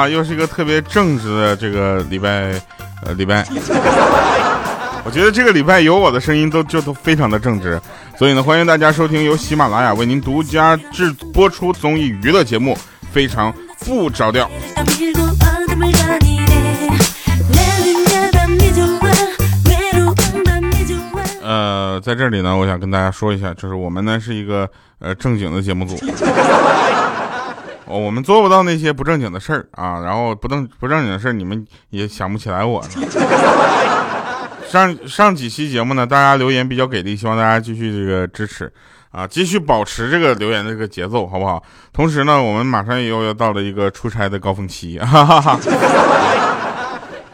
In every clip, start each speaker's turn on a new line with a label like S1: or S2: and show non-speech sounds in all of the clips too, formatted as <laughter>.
S1: 啊，又是一个特别正直的这个礼拜，呃，礼拜。<laughs> 我觉得这个礼拜有我的声音都就都非常的正直，所以呢，欢迎大家收听由喜马拉雅为您独家制播出综艺娱乐节目《非常不着调》。呃，在这里呢，我想跟大家说一下，就是我们呢是一个呃正经的节目组。我们做不到那些不正经的事儿啊，然后不正不正经的事儿，你们也想不起来我。上上几期节目呢，大家留言比较给力，希望大家继续这个支持啊，继续保持这个留言的这个节奏，好不好？同时呢，我们马上又要到了一个出差的高峰期，哈哈哈。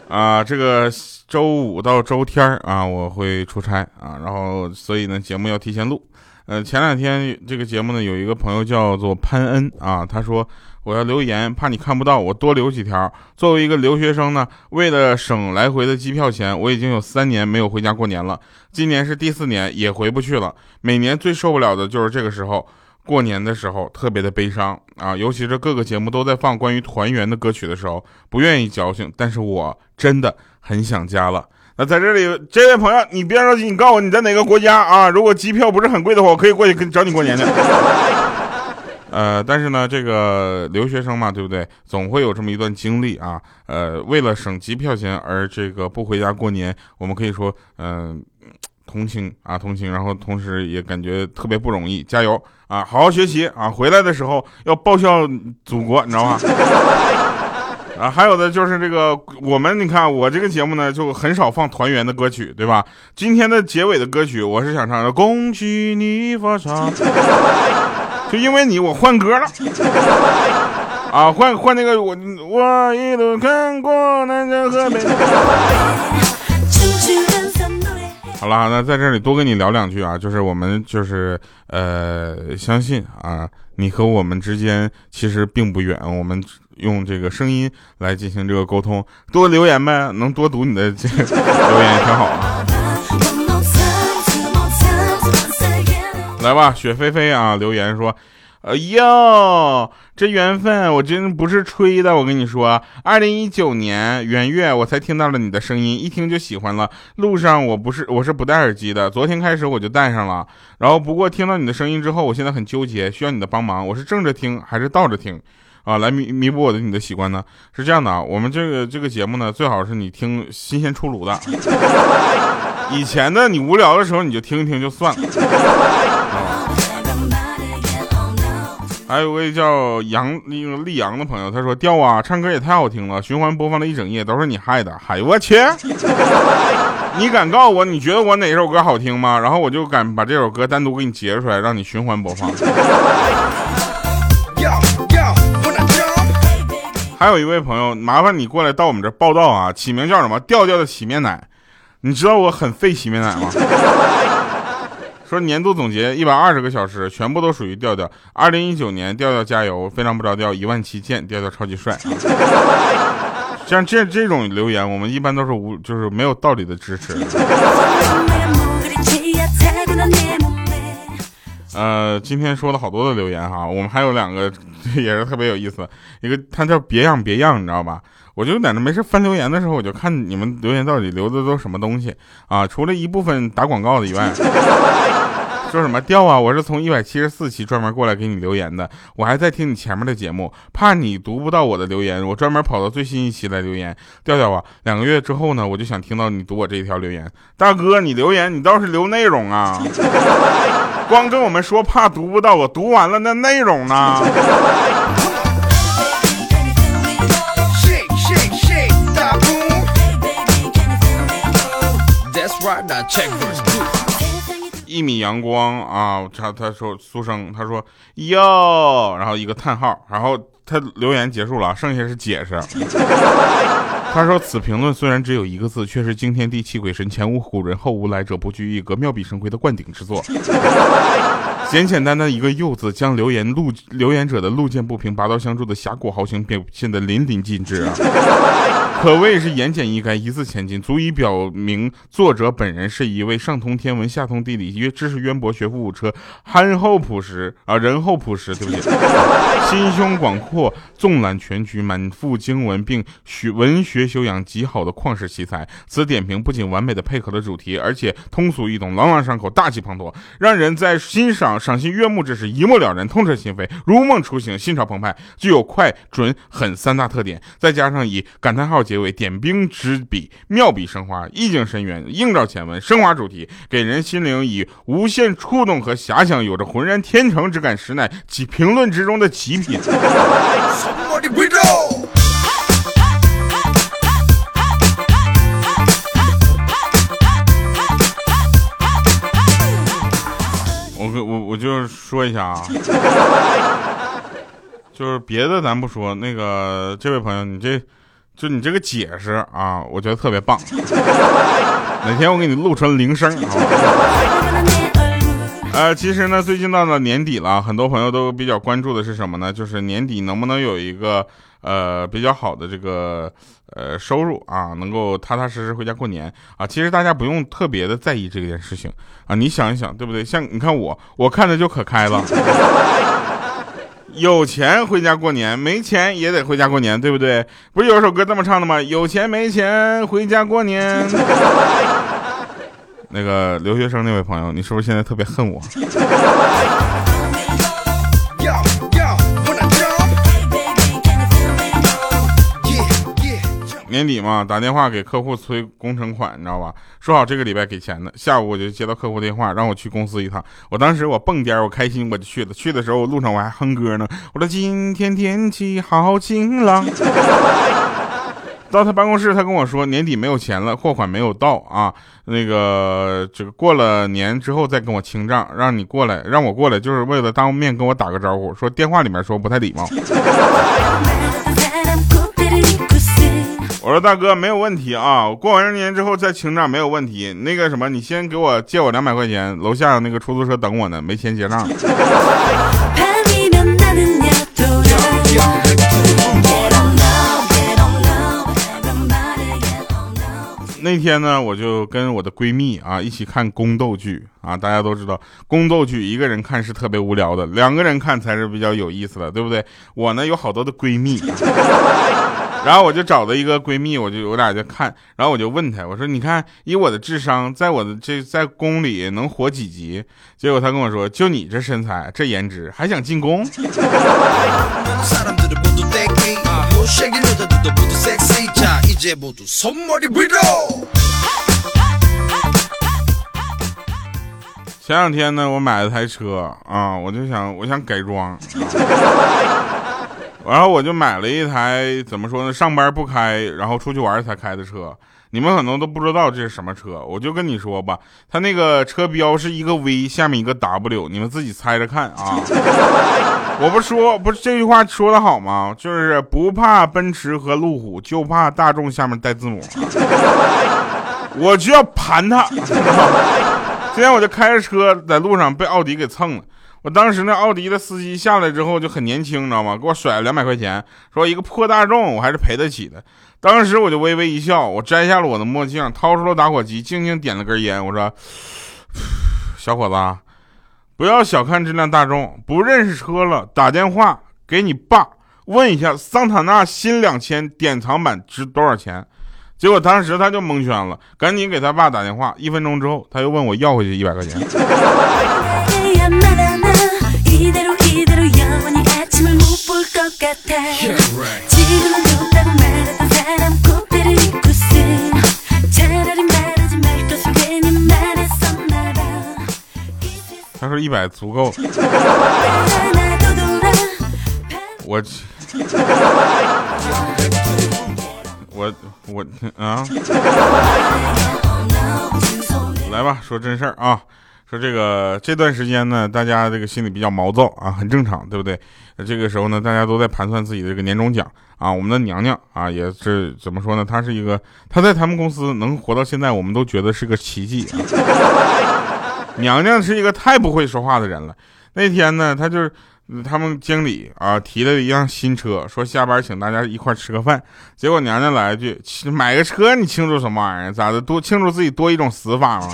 S1: 啊，这个周五到周天啊，我会出差啊，然后所以呢，节目要提前录。呃，前两天这个节目呢，有一个朋友叫做潘恩啊，他说我要留言，怕你看不到，我多留几条。作为一个留学生呢，为了省来回的机票钱，我已经有三年没有回家过年了，今年是第四年，也回不去了。每年最受不了的就是这个时候，过年的时候特别的悲伤啊，尤其是各个节目都在放关于团圆的歌曲的时候，不愿意矫情，但是我真的很想家了。那在这里，这位朋友，你别着急，你告诉我你在哪个国家啊？如果机票不是很贵的话，我可以过去跟找你过年去。<laughs> 呃，但是呢，这个留学生嘛，对不对？总会有这么一段经历啊。呃，为了省机票钱而这个不回家过年，我们可以说，嗯，同情啊，同情。然后同时也感觉特别不容易，加油啊，好好学习啊，回来的时候要报效祖国，你知道吗？啊，还有的就是这个，我们你看我这个节目呢，就很少放团圆的歌曲，对吧？今天的结尾的歌曲，我是想唱的《恭喜你发财》，<laughs> 就因为你，我换歌了。啊，换换那个我我一路看过南山和北。好了，那在这里多跟你聊两句啊，就是我们就是呃，相信啊，你和我们之间其实并不远，我们。用这个声音来进行这个沟通，多留言呗，能多读你的这个留言也挺好啊。<laughs> 来吧，雪菲菲啊，留言说，哎呦，这缘分我真不是吹的，我跟你说，二零一九年元月我才听到了你的声音，一听就喜欢了。路上我不是我是不戴耳机的，昨天开始我就戴上了，然后不过听到你的声音之后，我现在很纠结，需要你的帮忙，我是正着听还是倒着听？啊，来弥弥补我的你的习惯呢？是这样的啊，我们这个这个节目呢，最好是你听新鲜出炉的。以前的你无聊的时候，你就听一听就算了。还有位叫杨那个丽阳的朋友，他说：“调啊，唱歌也太好听了，循环播放了一整夜，都是你害的。”嗨，我去！你敢告诉我，你觉得我哪首歌好听吗？然后我就敢把这首歌单独给你截出来，让你循环播放。还有一位朋友，麻烦你过来到我们这报道啊！起名叫什么？调调的洗面奶，你知道我很费洗面奶吗？<laughs> 说年度总结一百二十个小时，全部都属于调调。二零一九年，调调加油，非常不着调，一万七见，调调超级帅。像这这种留言，我们一般都是无，就是没有道理的支持。呃，今天说了好多的留言哈，我们还有两个 <laughs> 也是特别有意思，一个他叫别样别样，你知道吧？我就在那没事翻留言的时候，我就看你们留言到底留的都什么东西啊？除了一部分打广告的以外，说什么调啊？我是从一百七十四期专门过来给你留言的，我还在听你前面的节目，怕你读不到我的留言，我专门跑到最新一期来留言。调调啊，两个月之后呢，我就想听到你读我这一条留言。大哥，你留言你倒是留内容啊！<laughs> 光跟我们说怕读不到，我读完了那内容呢？一米阳光啊，他他说苏生，他说哟，然后一个叹号，然后他留言结束了，剩下是解释。<laughs> 他说：“此评论虽然只有一个字，却是惊天地泣鬼神、前无古人后无来者、不拘一格、妙笔生辉的灌顶之作。<laughs> 简简单单一个“又”字，将留言路留言者的路见不平、拔刀相助的侠骨豪情表现得淋漓尽致啊！<laughs> 可谓是言简意赅，一字千金，足以表明作者本人是一位上通天文、下通地理、约知识渊博、学富五车、憨厚朴实啊，仁厚朴实，对不起，<laughs> 心胸广阔、纵览全局、满腹经文并学文学修养极好的旷世奇才。此点评不仅完美的配合了主题，而且通俗易懂、朗朗上口、大气磅礴，让人在欣赏赏心悦目之时一目了然、痛彻心扉、如梦初醒、心潮澎湃。具有快、准、狠三大特点，再加上以感叹号。结尾点兵之笔，妙笔生花，意境深远，映照前文，升华主题，给人心灵以无限触动和遐想，有着浑然天成之感，实乃其评论之中的极品。我我我就说一下啊，<laughs> 就是别的咱不说，那个这位朋友，你这。就你这个解释啊，我觉得特别棒。<laughs> 哪天我给你录成铃声，好呃，其实呢，最近到了年底了，很多朋友都比较关注的是什么呢？就是年底能不能有一个呃比较好的这个呃收入啊，能够踏踏实实回家过年啊。其实大家不用特别的在意这件事情啊，你想一想，对不对？像你看我，我看着就可开了。有钱回家过年，没钱也得回家过年，对不对？不是有首歌这么唱的吗？有钱没钱回家过年。<laughs> 那个留学生那位朋友，你是不是现在特别恨我？年底嘛，打电话给客户催工程款，你知道吧？说好这个礼拜给钱的，下午我就接到客户电话，让我去公司一趟。我当时我蹦颠，我开心，我就去了。去的时候路上我还哼歌呢，我说今天天气好晴朗。到他办公室，他跟我说年底没有钱了，货款没有到啊。那个这个过了年之后再跟我清账，让你过来，让我过来，就是为了当面跟我打个招呼，说电话里面说不太礼貌。我说大哥没有问题啊，过完年之后再清账没有问题。那个什么，你先给我借我两百块钱，楼下那个出租车等我呢，没钱结账。那天呢，我就跟我的闺蜜啊一起看宫斗剧啊，大家都知道宫斗剧一个人看是特别无聊的，两个人看才是比较有意思的，对不对？我呢有好多的闺蜜。然后我就找到一个闺蜜，我就我俩就看，然后我就问她，我说你看以我的智商，在我的这在宫里能活几集？结果她跟我说，就你这身材这颜值，还想进宫？<laughs> 前两天呢，我买了台车啊，我就想我想改装。然后我就买了一台怎么说呢？上班不开，然后出去玩才开的车。你们可能都不知道这是什么车，我就跟你说吧，它那个车标是一个 V 下面一个 W，你们自己猜着看啊。<laughs> 我不说，不是这句话说的好吗？就是不怕奔驰和路虎，就怕大众下面带字母。<laughs> 我就要盘它。<laughs> 今天我就开着车在路上被奥迪给蹭了。我当时那奥迪的司机下来之后就很年轻，你知道吗？给我甩了两百块钱，说一个破大众我还是赔得起的。当时我就微微一笑，我摘下了我的墨镜，掏出了打火机，静静点了根烟。我说：“ <sighs> 小伙子，不要小看这辆大众，不认识车了，打电话给你爸问一下，桑塔纳新两千典藏版值多少钱？”结果当时他就蒙圈了，赶紧给他爸打电话。一分钟之后，他又问我要回去一百块钱。<laughs> 他说一百足够。我我我啊！来吧，说真事儿啊。说这个这段时间呢，大家这个心里比较毛躁啊，很正常，对不对？这个时候呢，大家都在盘算自己的这个年终奖啊。我们的娘娘啊，也是怎么说呢？她是一个，她在他们公司能活到现在，我们都觉得是个奇迹。娘娘是一个太不会说话的人了。那天呢，她就是他们经理啊提了一辆新车，说下班请大家一块吃个饭。结果娘娘来一句：“买个车你庆祝什么玩意儿？咋的？多庆祝自己多一种死法吗？”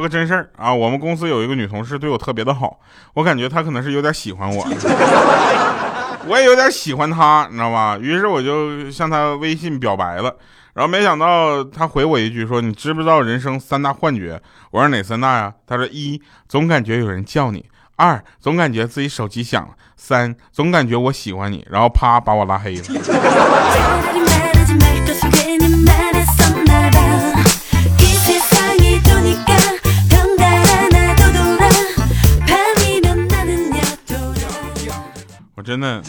S1: 说个真事儿啊，我们公司有一个女同事对我特别的好，我感觉她可能是有点喜欢我，<laughs> 我也有点喜欢她，你知道吧？于是我就向她微信表白了，然后没想到她回我一句说：“你知不知道人生三大幻觉？”我说：“哪三大呀？”她说：“一总感觉有人叫你，二总感觉自己手机响了，三总感觉我喜欢你。”然后啪把我拉黑了。真的，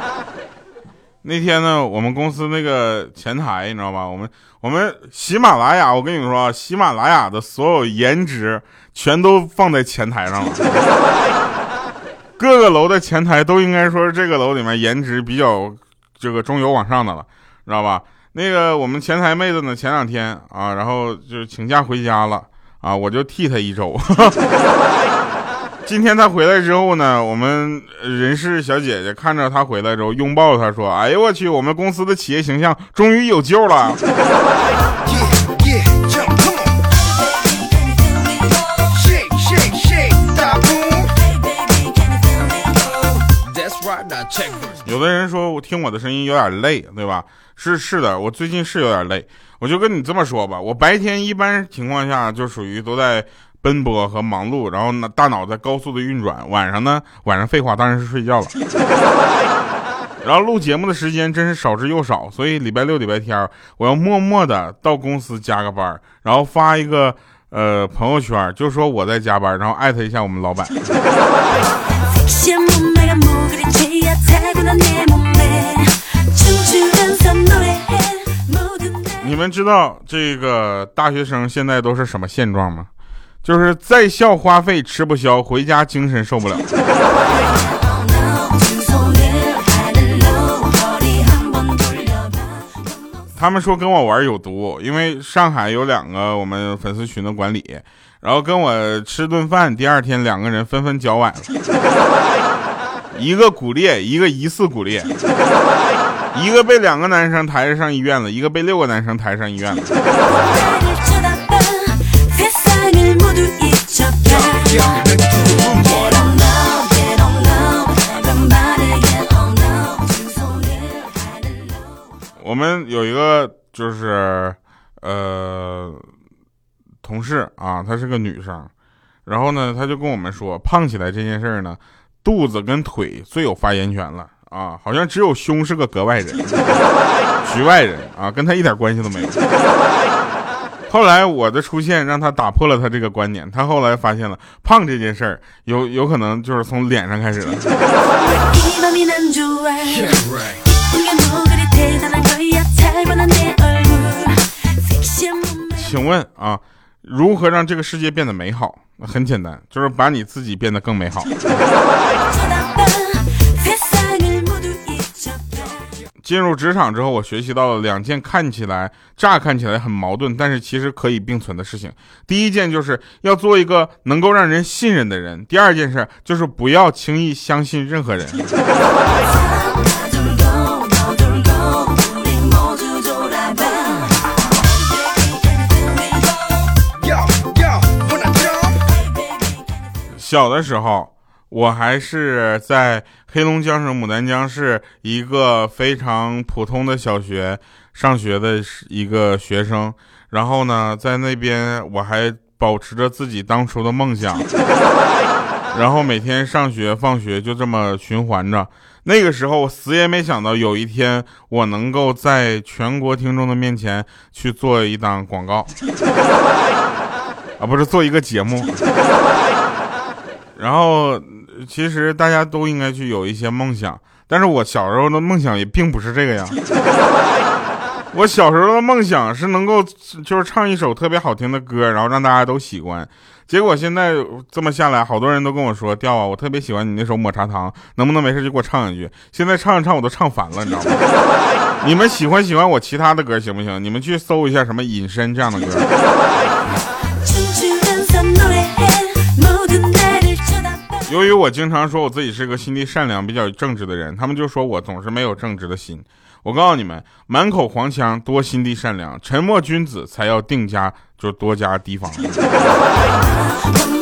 S1: <laughs> 那天呢，我们公司那个前台，你知道吧？我们我们喜马拉雅，我跟你们说，喜马拉雅的所有颜值全都放在前台上了。<laughs> 各个楼的前台都应该说是这个楼里面颜值比较这个中游往上的了，知道吧？那个我们前台妹子呢，前两天啊，然后就请假回家了啊，我就替她一周。<laughs> 今天他回来之后呢，我们人事小姐姐看着他回来之后，拥抱他说：“哎呦我去，我们公司的企业形象终于有救了。” <laughs> 有的人说我听我的声音有点累，对吧？是是的，我最近是有点累。我就跟你这么说吧，我白天一般情况下就属于都在。奔波和忙碌，然后呢，大脑在高速的运转。晚上呢，晚上废话当然是睡觉了。<laughs> 然后录节目的时间真是少之又少，所以礼拜六、礼拜天我要默默的到公司加个班，然后发一个呃朋友圈，就说我在加班，然后艾特一下我们老板。你们知道这个大学生现在都是什么现状吗？就是在校花费吃不消，回家精神受不了。他们说跟我玩有毒，因为上海有两个我们粉丝群的管理，然后跟我吃顿饭，第二天两个人纷纷脚崴了，一个骨裂，一个疑似骨裂，一个被两个男生抬着上医院了，一个被六个男生抬上医院了。我们有一个就是呃同事啊，她是个女生，然后呢，她就跟我们说，胖起来这件事儿呢，肚子跟腿最有发言权了啊，好像只有胸是个格外人，<laughs> 局外人啊，跟她一点关系都没有。后来我的出现让他打破了他这个观点，他后来发现了胖这件事儿有有可能就是从脸上开始的。请问啊，如何让这个世界变得美好？很简单，就是把你自己变得更美好。<laughs> 进入职场之后，我学习到了两件看起来乍看起来很矛盾，但是其实可以并存的事情。第一件就是要做一个能够让人信任的人；第二件事就是不要轻易相信任何人。小的时候。我还是在黑龙江省牡丹江市一个非常普通的小学上学的一个学生，然后呢，在那边我还保持着自己当初的梦想，<laughs> 然后每天上学放学就这么循环着。那个时候我死也没想到有一天我能够在全国听众的面前去做一档广告，<laughs> 啊，不是做一个节目，<laughs> 然后。其实大家都应该去有一些梦想，但是我小时候的梦想也并不是这个呀。<laughs> 我小时候的梦想是能够就是唱一首特别好听的歌，然后让大家都喜欢。结果现在这么下来，好多人都跟我说：“调啊，我特别喜欢你那首抹茶糖，能不能没事就给我唱一句？”现在唱一唱我都唱烦了，你知道吗？<laughs> 你们喜欢喜欢我其他的歌行不行？你们去搜一下什么隐身这样的歌。由于我经常说我自己是个心地善良、比较正直的人，他们就说我总是没有正直的心。我告诉你们，满口黄腔多心地善良，沉默君子才要定家就多加提防。<laughs>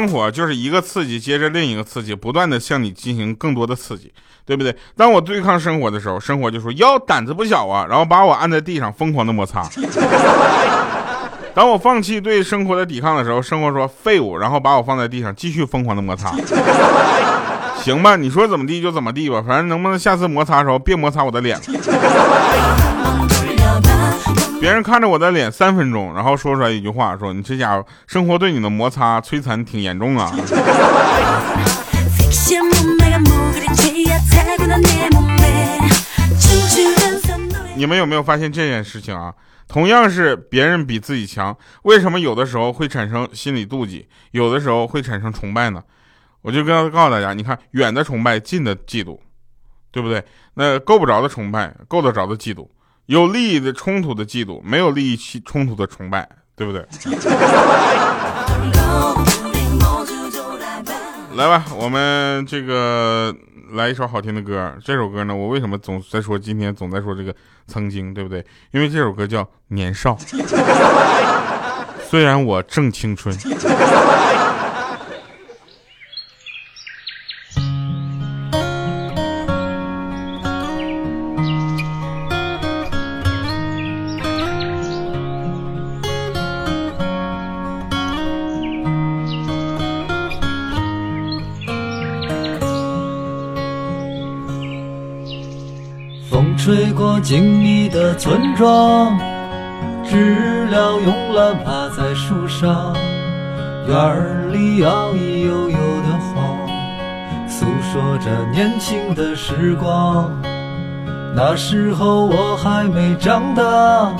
S1: 生活就是一个刺激接着另一个刺激，不断的向你进行更多的刺激，对不对？当我对抗生活的时候，生活就说哟胆子不小啊，然后把我按在地上疯狂的摩擦。当我放弃对生活的抵抗的时候，生活说废物，然后把我放在地上继续疯狂的摩擦。行吧，你说怎么地就怎么地吧，反正能不能下次摩擦的时候别摩擦我的脸了。别人看着我的脸三分钟，然后说出来一句话：“说你这家伙生活对你的摩擦摧残挺严重啊。”你们有没有发现这件事情啊？同样是别人比自己强，为什么有的时候会产生心理妒忌，有的时候会产生崇拜呢？我就跟告诉大家，你看远的崇拜，近的嫉妒，对不对？那够不着的崇拜，够得着的嫉妒。有利益的冲突的嫉妒，没有利益冲突的崇拜，对不对？<laughs> 来吧，我们这个来一首好听的歌。这首歌呢，我为什么总在说今天总在说这个曾经，对不对？因为这首歌叫《年少》，<laughs> 虽然我正青春。
S2: 庄，知了慵懒趴在树上，院里摇曳悠悠的黄，诉说着年轻的时光。那时候我还没长大，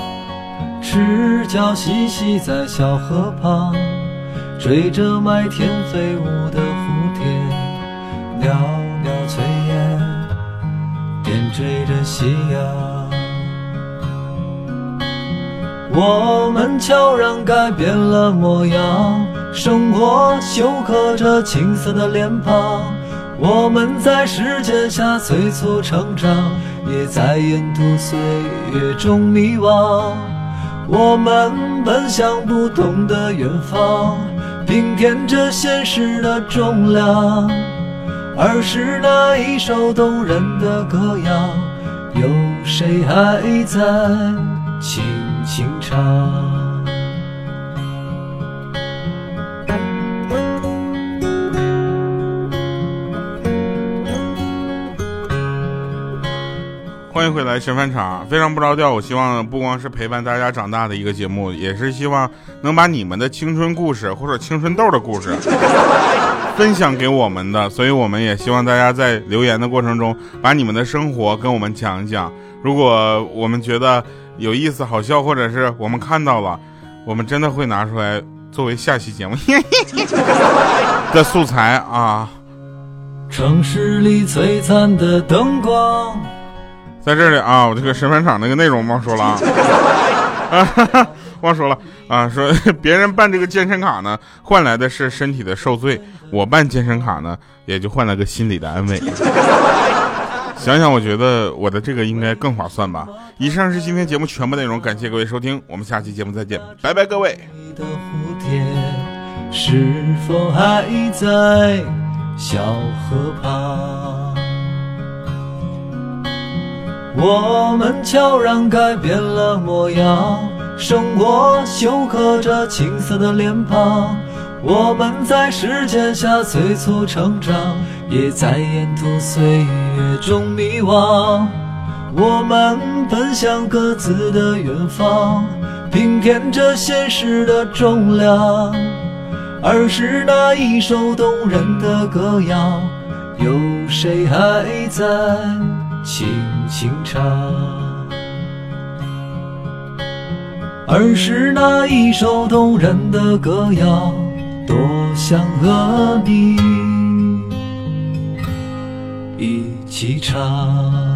S2: 赤脚嬉戏在小河旁，追着麦田飞舞的蝴蝶，袅袅炊烟。点缀着夕阳，我们悄然改变了模样，生活修刻着青涩的脸庞。我们在时间下催促成长，也在沿途岁月中迷惘。我们奔向不同的远方，平添着现实的重量。儿时那一首动人的歌谣，有谁还在轻轻唱？
S1: 欢迎回来，神饭场非常不着调。我希望不光是陪伴大家长大的一个节目，也是希望能把你们的青春故事或者青春痘的故事。<laughs> 分享给我们的，所以我们也希望大家在留言的过程中，把你们的生活跟我们讲一讲。如果我们觉得有意思、好笑，或者是我们看到了，我们真的会拿出来作为下期节目 <laughs> 的素材啊。
S2: 城市里璀璨的灯光，
S1: 在这里啊，我这个审判场那个内容忘说了啊。<laughs> 忘说了啊，说别人办这个健身卡呢，换来的是身体的受罪；我办健身卡呢，也就换了个心理的安慰。想想，我觉得我的这个应该更划算吧。以上是今天节目全部内容，感谢各位收听，我们下期节目再见，拜拜，各位。
S2: 你的蝴蝶是否还在小河旁？我们悄然改变了模样。生活修刻着青涩的脸庞，我们在时间下催促成长，也在沿途岁月中迷惘。我们奔向各自的远方，平添着现实的重量。儿时那一首动人的歌谣，有谁还在轻轻唱？儿时那一首动人的歌谣，多想和你机场。